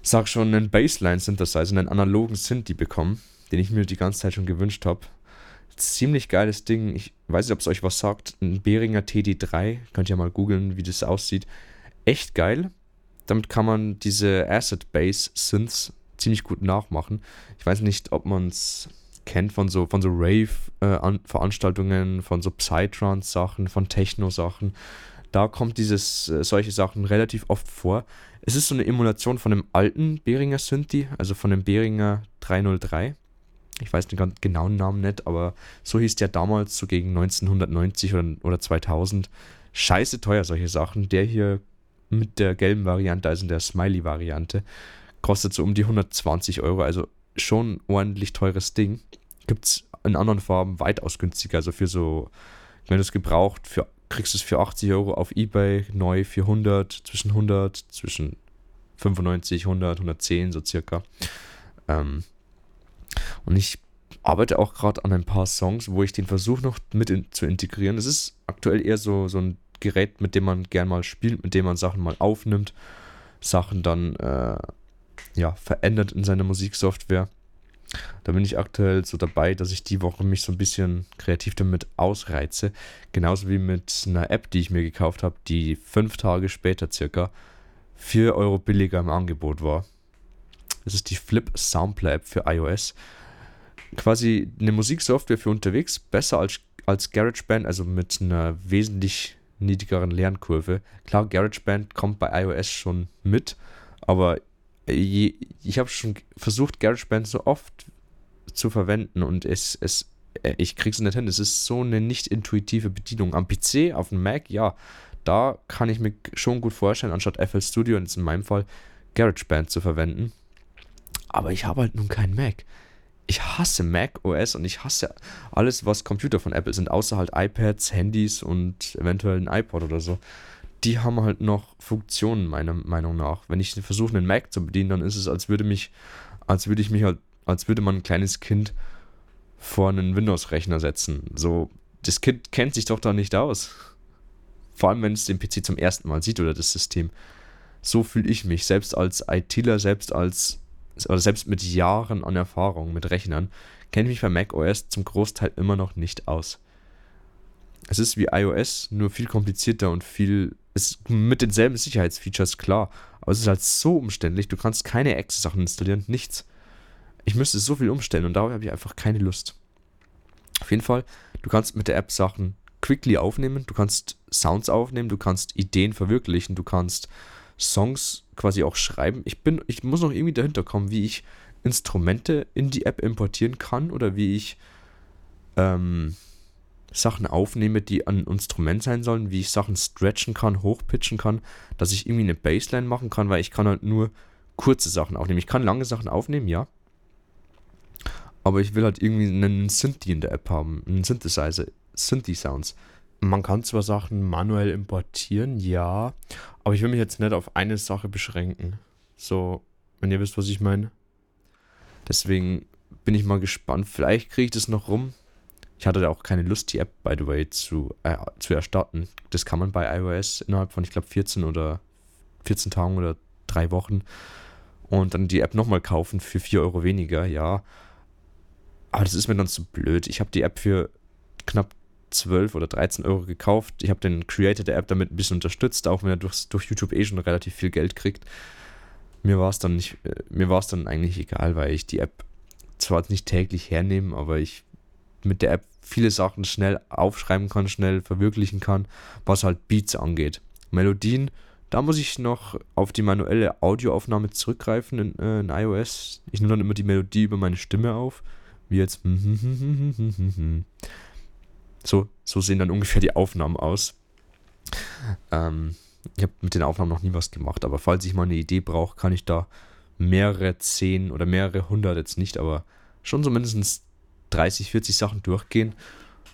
A: sag schon, einen Baseline-Synthesizer, einen analogen Synthi bekommen, den ich mir die ganze Zeit schon gewünscht habe. Ziemlich geiles Ding. Ich weiß nicht, ob es euch was sagt. Ein Behringer TD3. Könnt ihr mal googeln, wie das aussieht. Echt geil. Damit kann man diese Acid Bass Synths ziemlich gut nachmachen. Ich weiß nicht, ob man es kennt von so, von so Rave-Veranstaltungen, äh, von so Psytrance-Sachen, von Techno-Sachen. Da kommt dieses, äh, solche Sachen relativ oft vor. Es ist so eine Emulation von einem alten Behringer Synthi, also von dem Behringer 303. Ich weiß den ganz genauen Namen nicht, aber so hieß der damals, so gegen 1990 oder, oder 2000. Scheiße teuer, solche Sachen. Der hier mit der gelben Variante, also der Smiley-Variante, kostet so um die 120 Euro. Also schon ordentlich teures Ding. Gibt es in anderen Farben weitaus günstiger. Also für so, wenn du es gebraucht, für, kriegst du es für 80 Euro auf Ebay, neu für 100, zwischen 100, zwischen 95, 100, 110 so circa. Ähm, und ich arbeite auch gerade an ein paar Songs, wo ich den versuche noch mit in, zu integrieren. Es ist aktuell eher so, so ein Gerät, mit dem man gern mal spielt, mit dem man Sachen mal aufnimmt, Sachen dann äh, ja, verändert in seiner Musiksoftware. Da bin ich aktuell so dabei, dass ich die Woche mich so ein bisschen kreativ damit ausreize. Genauso wie mit einer App, die ich mir gekauft habe, die fünf Tage später circa 4 Euro billiger im Angebot war. Das ist die Flip Sampler App für iOS. Quasi eine Musiksoftware für unterwegs, besser als, als GarageBand, also mit einer wesentlich niedrigeren Lernkurve. Klar, GarageBand kommt bei iOS schon mit, aber ich habe schon versucht, GarageBand so oft zu verwenden und es, es, äh, ich krieg's nicht hin. Es ist so eine nicht intuitive Bedienung. Am PC, auf dem Mac, ja, da kann ich mir schon gut vorstellen, anstatt FL Studio, und in meinem Fall GarageBand zu verwenden. Aber ich habe halt nun keinen Mac. Ich hasse Mac OS und ich hasse alles, was Computer von Apple sind, außer halt iPads, Handys und eventuell ein iPod oder so. Die haben halt noch Funktionen, meiner Meinung nach. Wenn ich versuche, einen Mac zu bedienen, dann ist es, als würde mich, als würde ich mich halt, als würde man ein kleines Kind vor einen Windows-Rechner setzen. So, das Kind kennt sich doch da nicht aus. Vor allem, wenn es den PC zum ersten Mal sieht oder das System. So fühle ich mich, selbst als ITler, selbst als oder selbst mit Jahren an Erfahrung mit Rechnern, kenne ich mich bei macOS zum Großteil immer noch nicht aus. Es ist wie iOS, nur viel komplizierter und viel. ist mit denselben Sicherheitsfeatures klar, aber es ist halt so umständlich, du kannst keine Exe-Sachen installieren, nichts. Ich müsste so viel umstellen und darauf habe ich einfach keine Lust. Auf jeden Fall, du kannst mit der App Sachen quickly aufnehmen, du kannst Sounds aufnehmen, du kannst Ideen verwirklichen, du kannst Songs quasi auch schreiben. Ich bin, ich muss noch irgendwie dahinter kommen, wie ich Instrumente in die App importieren kann oder wie ich ähm, Sachen aufnehme, die ein Instrument sein sollen, wie ich Sachen stretchen kann, hochpitchen kann, dass ich irgendwie eine Bassline machen kann, weil ich kann halt nur kurze Sachen aufnehmen. Ich kann lange Sachen aufnehmen, ja. Aber ich will halt irgendwie einen Synthi in der App haben, einen Synthesizer, Synthi-Sounds. Man kann zwar Sachen manuell importieren, ja, aber ich will mich jetzt nicht auf eine Sache beschränken. So, wenn ihr wisst, was ich meine. Deswegen bin ich mal gespannt. Vielleicht kriege ich das noch rum. Ich hatte da auch keine Lust, die App, by the way, zu, äh, zu erstatten. Das kann man bei iOS innerhalb von, ich glaube, 14 oder 14 Tagen oder drei Wochen. Und dann die App nochmal kaufen für 4 Euro weniger, ja. Aber das ist mir dann zu blöd. Ich habe die App für knapp 12 oder 13 Euro gekauft. Ich habe den Creator der App damit ein bisschen unterstützt, auch wenn er durch, durch YouTube eh schon relativ viel Geld kriegt. Mir war es dann nicht, äh, mir war es dann eigentlich egal, weil ich die App zwar nicht täglich hernehme, aber ich mit der App viele Sachen schnell aufschreiben kann, schnell verwirklichen kann, was halt Beats angeht. Melodien, da muss ich noch auf die manuelle Audioaufnahme zurückgreifen in, äh, in iOS. Ich nehme dann immer die Melodie über meine Stimme auf, wie jetzt. <laughs> So, so sehen dann ungefähr die Aufnahmen aus. Ähm, ich habe mit den Aufnahmen noch nie was gemacht, aber falls ich mal eine Idee brauche, kann ich da mehrere zehn oder mehrere hundert jetzt nicht, aber schon so mindestens 30, 40 Sachen durchgehen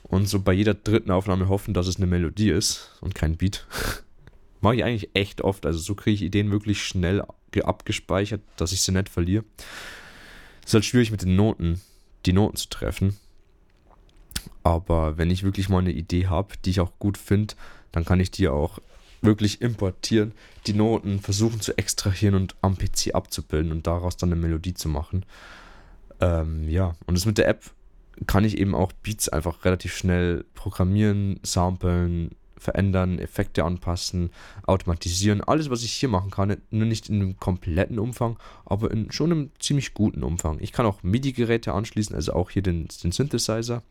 A: und so bei jeder dritten Aufnahme hoffen, dass es eine Melodie ist und kein Beat. <laughs> Mache ich eigentlich echt oft, also so kriege ich Ideen wirklich schnell abgespeichert, dass ich sie nicht verliere. Es ist halt schwierig mit den Noten, die Noten zu treffen. Aber wenn ich wirklich mal eine Idee habe, die ich auch gut finde, dann kann ich die auch wirklich importieren, die Noten versuchen zu extrahieren und am PC abzubilden und daraus dann eine Melodie zu machen. Ähm, ja, und das mit der App kann ich eben auch Beats einfach relativ schnell programmieren, samplen, verändern, Effekte anpassen, automatisieren. Alles, was ich hier machen kann, nur nicht in einem kompletten Umfang, aber in schon einem ziemlich guten Umfang. Ich kann auch MIDI-Geräte anschließen, also auch hier den, den Synthesizer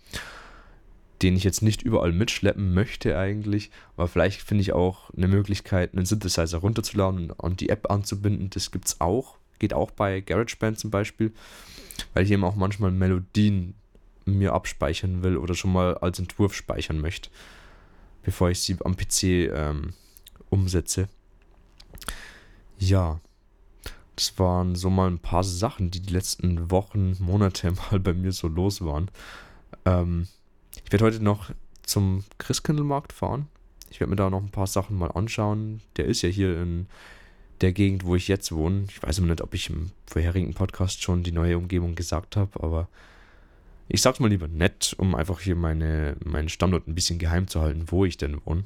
A: den ich jetzt nicht überall mitschleppen möchte eigentlich, aber vielleicht finde ich auch eine Möglichkeit, einen Synthesizer runterzuladen und die App anzubinden. Das gibt es auch, geht auch bei GarageBand zum Beispiel, weil ich eben auch manchmal Melodien mir abspeichern will oder schon mal als Entwurf speichern möchte, bevor ich sie am PC ähm, umsetze. Ja, das waren so mal ein paar Sachen, die die letzten Wochen, Monate <laughs> mal bei mir so los waren. Ähm, ich werde heute noch zum Christkindlmarkt fahren. Ich werde mir da noch ein paar Sachen mal anschauen. Der ist ja hier in der Gegend, wo ich jetzt wohne. Ich weiß immer nicht, ob ich im vorherigen Podcast schon die neue Umgebung gesagt habe, aber ich sag's mal lieber nett, um einfach hier meine, meinen Standort ein bisschen geheim zu halten, wo ich denn wohne.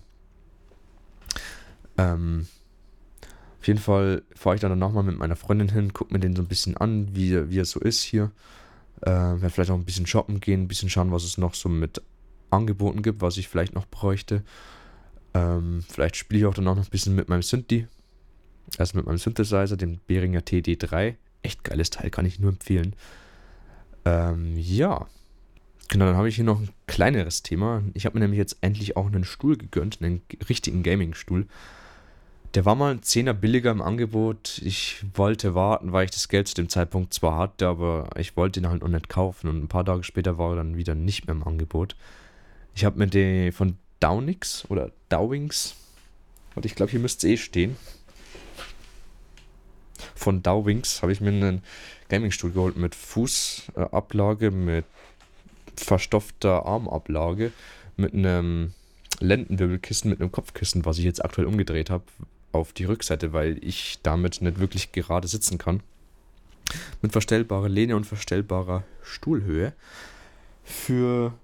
A: Ähm, auf jeden Fall fahre ich dann nochmal mit meiner Freundin hin, gucke mir den so ein bisschen an, wie, wie er so ist hier. Äh, werde vielleicht auch ein bisschen shoppen gehen, ein bisschen schauen, was es noch so mit angeboten gibt, was ich vielleicht noch bräuchte. Ähm, vielleicht spiele ich auch dann auch noch ein bisschen mit meinem Synthi. Also mit meinem Synthesizer, dem Behringer TD3. Echt geiles Teil, kann ich nur empfehlen. Ähm, ja. Genau, dann habe ich hier noch ein kleineres Thema. Ich habe mir nämlich jetzt endlich auch einen Stuhl gegönnt, einen richtigen Gaming-Stuhl. Der war mal ein Zehner billiger im Angebot. Ich wollte warten, weil ich das Geld zu dem Zeitpunkt zwar hatte, aber ich wollte ihn halt noch nicht kaufen. Und ein paar Tage später war er dann wieder nicht mehr im Angebot. Ich habe mir den von Downix oder Dowings, und ich glaube, hier müsste es eh stehen. von Dowwings habe ich mir einen Gamingstuhl geholt mit Fußablage, mit verstopfter Armablage, mit einem Lendenwirbelkissen, mit einem Kopfkissen, was ich jetzt aktuell umgedreht habe auf die Rückseite, weil ich damit nicht wirklich gerade sitzen kann. Mit verstellbarer Lehne und verstellbarer Stuhlhöhe. Für,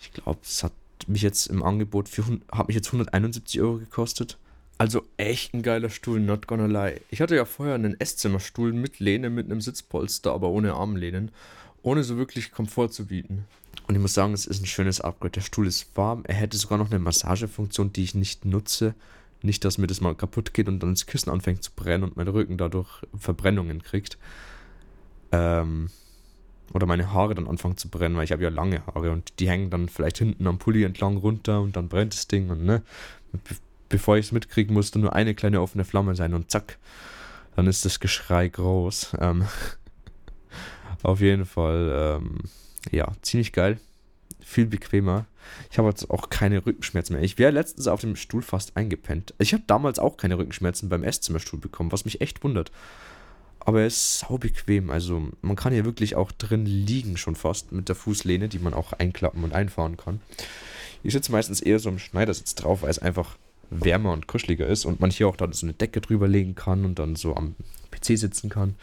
A: ich glaube, es hat mich jetzt im Angebot für, hat mich jetzt 171 Euro gekostet. Also echt ein geiler Stuhl, not gonna lie. Ich hatte ja vorher einen Esszimmerstuhl mit Lehne, mit einem Sitzpolster, aber ohne Armlehnen. Ohne so wirklich Komfort zu bieten. Und ich muss sagen, es ist ein schönes Upgrade. Der Stuhl ist warm. Er hätte sogar noch eine Massagefunktion, die ich nicht nutze. Nicht, dass mir das mal kaputt geht und dann das Kissen anfängt zu brennen und mein Rücken dadurch Verbrennungen kriegt. Ähm, oder meine Haare dann anfangen zu brennen, weil ich habe ja lange Haare und die hängen dann vielleicht hinten am Pulli entlang runter und dann brennt das Ding und ne, be bevor ich es mitkriege, musste nur eine kleine offene Flamme sein und zack, dann ist das Geschrei groß. Ähm, <laughs> auf jeden Fall, ähm, ja, ziemlich geil, viel bequemer. Ich habe jetzt auch keine Rückenschmerzen mehr. Ich wäre letztens auf dem Stuhl fast eingepennt. Ich habe damals auch keine Rückenschmerzen beim Esszimmerstuhl bekommen, was mich echt wundert. Aber er ist sau bequem. Also man kann hier wirklich auch drin liegen schon fast mit der Fußlehne, die man auch einklappen und einfahren kann. Ich sitze meistens eher so im Schneidersitz drauf, weil es einfach wärmer und kuscheliger ist und man hier auch dann so eine Decke drüber legen kann und dann so am PC sitzen kann.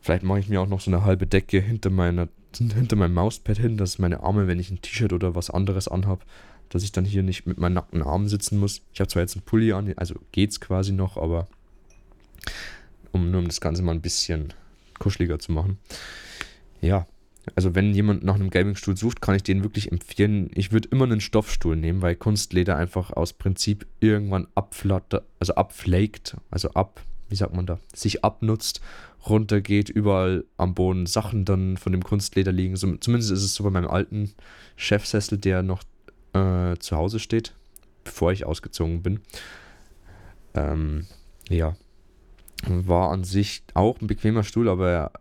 A: Vielleicht mache ich mir auch noch so eine halbe Decke hinter, meiner, hinter meinem Mauspad hin, dass meine Arme, wenn ich ein T-Shirt oder was anderes anhabe, dass ich dann hier nicht mit meinen nackten Armen sitzen muss. Ich habe zwar jetzt einen Pulli an, also geht's quasi noch, aber um nur um das Ganze mal ein bisschen kuscheliger zu machen. Ja, also wenn jemand nach einem Gamingstuhl sucht, kann ich den wirklich empfehlen. Ich würde immer einen Stoffstuhl nehmen, weil Kunstleder einfach aus Prinzip irgendwann abflattert, also abflaked, also ab, wie sagt man da, sich abnutzt, runtergeht, überall am Boden Sachen dann von dem Kunstleder liegen. Zumindest ist es so bei meinem alten Chefsessel, der noch äh, zu Hause steht, bevor ich ausgezogen bin. Ähm, ja, war an sich auch ein bequemer Stuhl, aber er,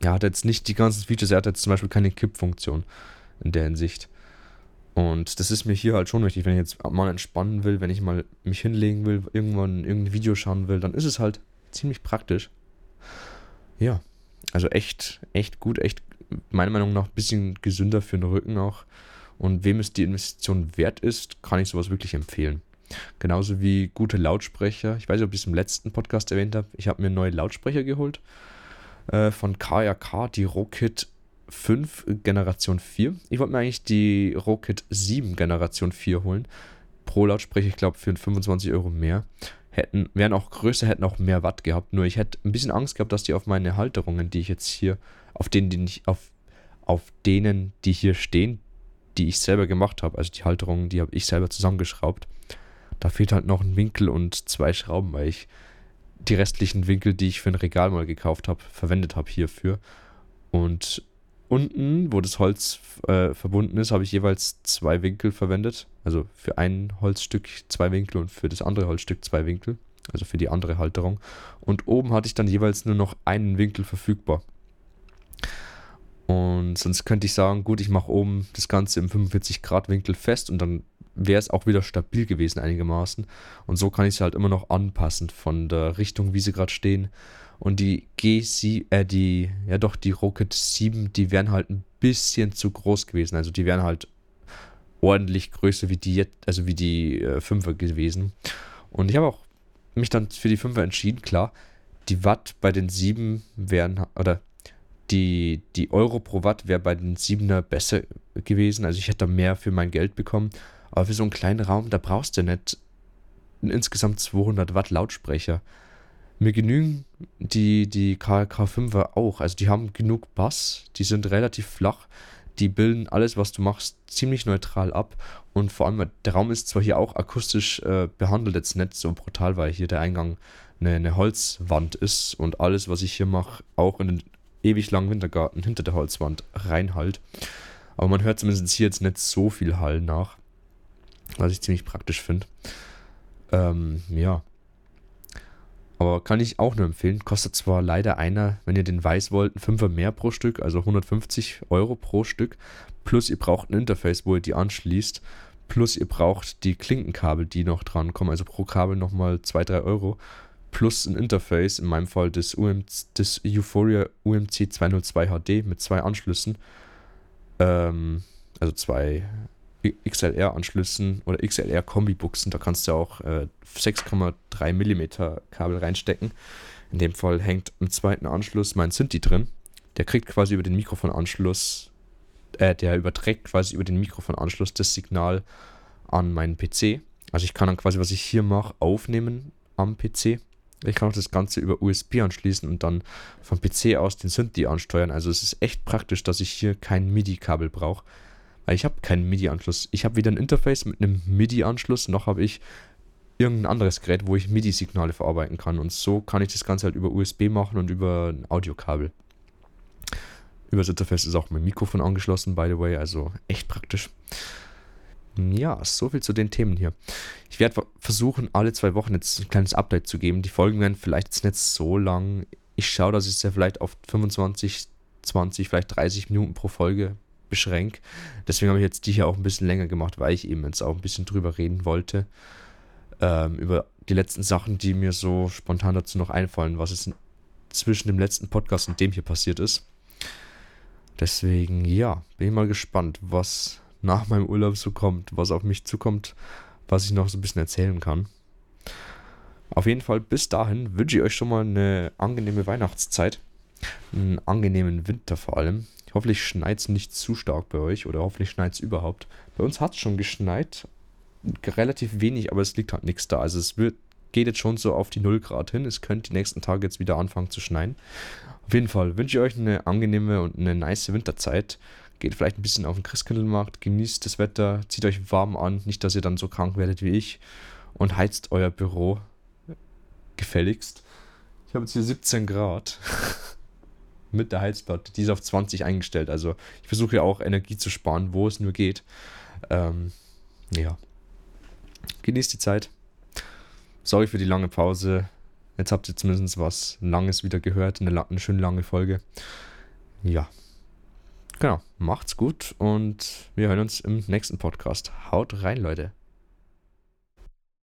A: er hat jetzt nicht die ganzen Features. Er hat jetzt zum Beispiel keine Kippfunktion in der Hinsicht. Und das ist mir hier halt schon wichtig, wenn ich jetzt mal entspannen will, wenn ich mal mich hinlegen will, irgendwann irgendein Video schauen will, dann ist es halt ziemlich praktisch. Ja, also echt, echt gut, echt meiner Meinung nach ein bisschen gesünder für den Rücken auch. Und wem es die Investition wert ist, kann ich sowas wirklich empfehlen. Genauso wie gute Lautsprecher. Ich weiß nicht, ob ich es im letzten Podcast erwähnt habe. Ich habe mir neue Lautsprecher geholt. Äh, von KRK, die Rocket 5 Generation 4. Ich wollte mir eigentlich die Rocket 7 Generation 4 holen. Pro Lautsprecher, ich glaube, für 25 Euro mehr. Hätten, wären auch größer, hätten auch mehr Watt gehabt. Nur ich hätte ein bisschen Angst gehabt, dass die auf meine Halterungen, die ich jetzt hier, auf denen, die ich, auf, auf denen, die hier stehen, die ich selber gemacht habe, also die Halterungen, die habe ich selber zusammengeschraubt, da fehlt halt noch ein Winkel und zwei Schrauben, weil ich die restlichen Winkel, die ich für ein Regal mal gekauft habe, verwendet habe hierfür. Und unten, wo das Holz äh, verbunden ist, habe ich jeweils zwei Winkel verwendet. Also für ein Holzstück zwei Winkel und für das andere Holzstück zwei Winkel. Also für die andere Halterung. Und oben hatte ich dann jeweils nur noch einen Winkel verfügbar. Und sonst könnte ich sagen, gut, ich mache oben das Ganze im 45 Grad Winkel fest und dann wäre es auch wieder stabil gewesen einigermaßen. Und so kann ich es halt immer noch anpassen von der Richtung, wie sie gerade stehen. Und die G7, äh, die, ja doch, die Rocket 7, die wären halt ein bisschen zu groß gewesen. Also die wären halt ordentlich größer wie die jetzt, also wie die äh, 5er gewesen. Und ich habe auch mich dann für die 5er entschieden, klar. Die Watt bei den 7 wären, oder die, die Euro pro Watt wäre bei den 7er besser gewesen. Also ich hätte da mehr für mein Geld bekommen. Aber für so einen kleinen Raum, da brauchst du nicht insgesamt 200 Watt Lautsprecher. Mir genügen die, die KLK 5er auch. Also die haben genug Bass, die sind relativ flach, die bilden alles, was du machst, ziemlich neutral ab. Und vor allem, der Raum ist zwar hier auch akustisch äh, behandelt, jetzt nicht so brutal, weil hier der Eingang eine, eine Holzwand ist und alles, was ich hier mache, auch in den ewig langen Wintergarten hinter der Holzwand reinhalt. Aber man hört zumindest hier jetzt nicht so viel Hall nach was ich ziemlich praktisch finde. Ähm, ja. Aber kann ich auch nur empfehlen. Kostet zwar leider einer, wenn ihr den weiß wollt, ein Fünfer mehr pro Stück, also 150 Euro pro Stück. Plus ihr braucht ein Interface, wo ihr die anschließt. Plus ihr braucht die Klinkenkabel, die noch dran kommen. Also pro Kabel nochmal 2-3 Euro. plus ein Interface, in meinem Fall das, UM, das Euphoria UMC 202 HD mit zwei Anschlüssen, ähm, also zwei XLR-Anschlüssen oder XLR-Kombi-Buchsen. Da kannst du auch äh, 6,3 mm Kabel reinstecken. In dem Fall hängt im zweiten Anschluss mein Synthi drin. Der kriegt quasi über den Mikrofonanschluss, äh, der überträgt quasi über den Mikrofonanschluss das Signal an meinen PC. Also ich kann dann quasi, was ich hier mache, aufnehmen am PC. Ich kann auch das Ganze über USB anschließen und dann vom PC aus den Synthi ansteuern. Also es ist echt praktisch, dass ich hier kein MIDI-Kabel brauche. Weil ich habe keinen MIDI-Anschluss. Ich habe weder ein Interface mit einem MIDI-Anschluss, noch habe ich irgendein anderes Gerät, wo ich MIDI-Signale verarbeiten kann. Und so kann ich das Ganze halt über USB machen und über ein Audiokabel. Über das Interface ist auch mein Mikrofon angeschlossen, by the way, also echt praktisch. Ja, so viel zu den Themen hier. Ich werde versuchen, alle zwei Wochen jetzt ein kleines Update zu geben. Die Folgen werden vielleicht jetzt nicht so lang. Ich schaue, dass ich es ja vielleicht auf 25, 20, vielleicht 30 Minuten pro Folge beschränke. Deswegen habe ich jetzt die hier auch ein bisschen länger gemacht, weil ich eben jetzt auch ein bisschen drüber reden wollte. Ähm, über die letzten Sachen, die mir so spontan dazu noch einfallen, was es zwischen dem letzten Podcast und dem hier passiert ist. Deswegen, ja, bin ich mal gespannt, was nach meinem Urlaub so kommt, was auf mich zukommt, was ich noch so ein bisschen erzählen kann. Auf jeden Fall bis dahin wünsche ich euch schon mal eine angenehme Weihnachtszeit. Einen angenehmen Winter vor allem. Hoffentlich schneit es nicht zu stark bei euch oder hoffentlich schneit es überhaupt. Bei uns hat es schon geschneit. Relativ wenig, aber es liegt halt nichts da. Also es wird, geht jetzt schon so auf die 0 Grad hin. Es könnte die nächsten Tage jetzt wieder anfangen zu schneien. Auf jeden Fall wünsche ich euch eine angenehme und eine nice Winterzeit. Geht vielleicht ein bisschen auf den Christkindlmarkt, genießt das Wetter, zieht euch warm an, nicht, dass ihr dann so krank werdet wie ich und heizt euer Büro gefälligst. Ich habe jetzt hier 17 Grad <laughs> mit der Heizplatte. Die ist auf 20 eingestellt. Also ich versuche ja auch Energie zu sparen, wo es nur geht. Ähm, ja. Genießt die Zeit. Sorry für die lange Pause. Jetzt habt ihr zumindest was Langes wieder gehört. Eine, eine schön lange Folge. Ja. Genau. Macht's gut und wir hören uns im nächsten Podcast. Haut rein, Leute.